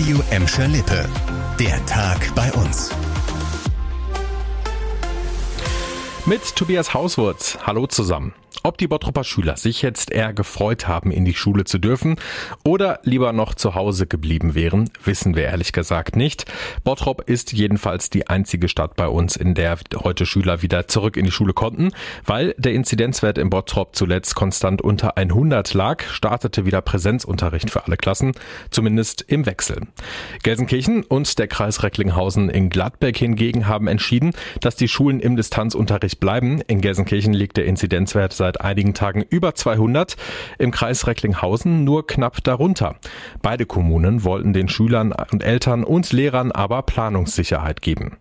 Radio Emscher Lippe. Der Tag bei uns. Mit Tobias Hauswurz. Hallo zusammen. Ob die Bottropper Schüler sich jetzt eher gefreut haben, in die Schule zu dürfen oder lieber noch zu Hause geblieben wären, wissen wir ehrlich gesagt nicht. Bottrop ist jedenfalls die einzige Stadt bei uns, in der heute Schüler wieder zurück in die Schule konnten. Weil der Inzidenzwert in Bottrop zuletzt konstant unter 100 lag, startete wieder Präsenzunterricht für alle Klassen, zumindest im Wechsel. Gelsenkirchen und der Kreis Recklinghausen in Gladbeck hingegen haben entschieden, dass die Schulen im Distanzunterricht bleiben. In Gelsenkirchen liegt der Inzidenzwert seit einigen Tagen über 200, im Kreis Recklinghausen nur knapp darunter. Beide Kommunen wollten den Schülern und Eltern und Lehrern aber Planungssicherheit geben.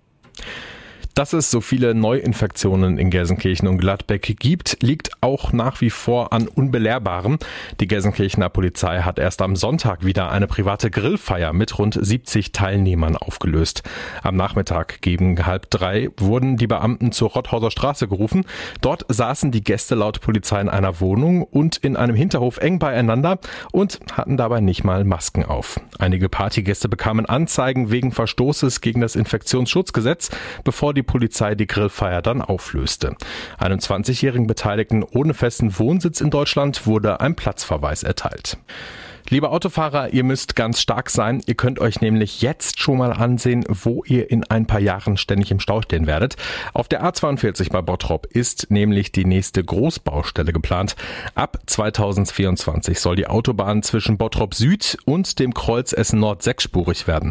Dass es so viele Neuinfektionen in Gelsenkirchen und Gladbeck gibt, liegt auch nach wie vor an Unbelehrbarem. Die Gelsenkirchener Polizei hat erst am Sonntag wieder eine private Grillfeier mit rund 70 Teilnehmern aufgelöst. Am Nachmittag gegen halb drei wurden die Beamten zur Rotthauser Straße gerufen. Dort saßen die Gäste laut Polizei in einer Wohnung und in einem Hinterhof eng beieinander und hatten dabei nicht mal Masken auf. Einige Partygäste bekamen Anzeigen wegen Verstoßes gegen das Infektionsschutzgesetz, bevor die Polizei die Grillfeier dann auflöste. Einem 20-jährigen Beteiligten ohne festen Wohnsitz in Deutschland wurde ein Platzverweis erteilt. Liebe Autofahrer, ihr müsst ganz stark sein. Ihr könnt euch nämlich jetzt schon mal ansehen, wo ihr in ein paar Jahren ständig im Stau stehen werdet. Auf der A42 bei Bottrop ist nämlich die nächste Großbaustelle geplant. Ab 2024 soll die Autobahn zwischen Bottrop Süd und dem Kreuz Essen Nord sechsspurig werden.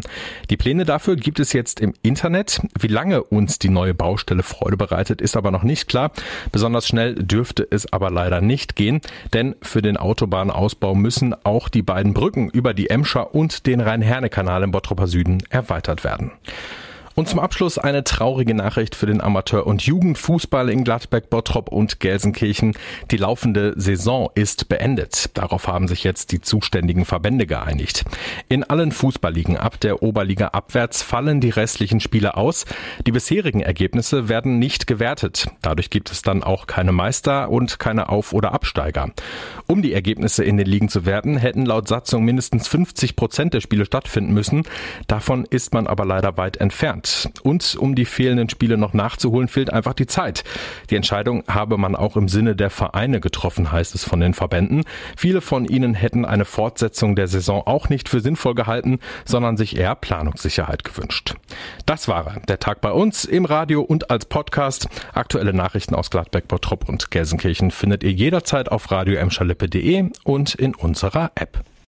Die Pläne dafür gibt es jetzt im Internet. Wie lange uns die neue Baustelle Freude bereitet, ist aber noch nicht klar. Besonders schnell dürfte es aber leider nicht gehen, denn für den Autobahnausbau müssen auch die beiden Brücken über die Emscher und den Rhein-Herne-Kanal im Bottroper Süden erweitert werden. Und zum Abschluss eine traurige Nachricht für den Amateur- und Jugendfußball in Gladbeck, Bottrop und Gelsenkirchen. Die laufende Saison ist beendet. Darauf haben sich jetzt die zuständigen Verbände geeinigt. In allen Fußballligen ab der Oberliga abwärts fallen die restlichen Spiele aus. Die bisherigen Ergebnisse werden nicht gewertet. Dadurch gibt es dann auch keine Meister und keine Auf- oder Absteiger. Um die Ergebnisse in den Ligen zu werten, hätten laut Satzung mindestens 50 Prozent der Spiele stattfinden müssen. Davon ist man aber leider weit entfernt. Und um die fehlenden Spiele noch nachzuholen, fehlt einfach die Zeit. Die Entscheidung habe man auch im Sinne der Vereine getroffen, heißt es von den Verbänden. Viele von ihnen hätten eine Fortsetzung der Saison auch nicht für sinnvoll gehalten, sondern sich eher Planungssicherheit gewünscht. Das war der Tag bei uns im Radio und als Podcast. Aktuelle Nachrichten aus Gladbeck, Bottrop und Gelsenkirchen findet ihr jederzeit auf radio und in unserer App.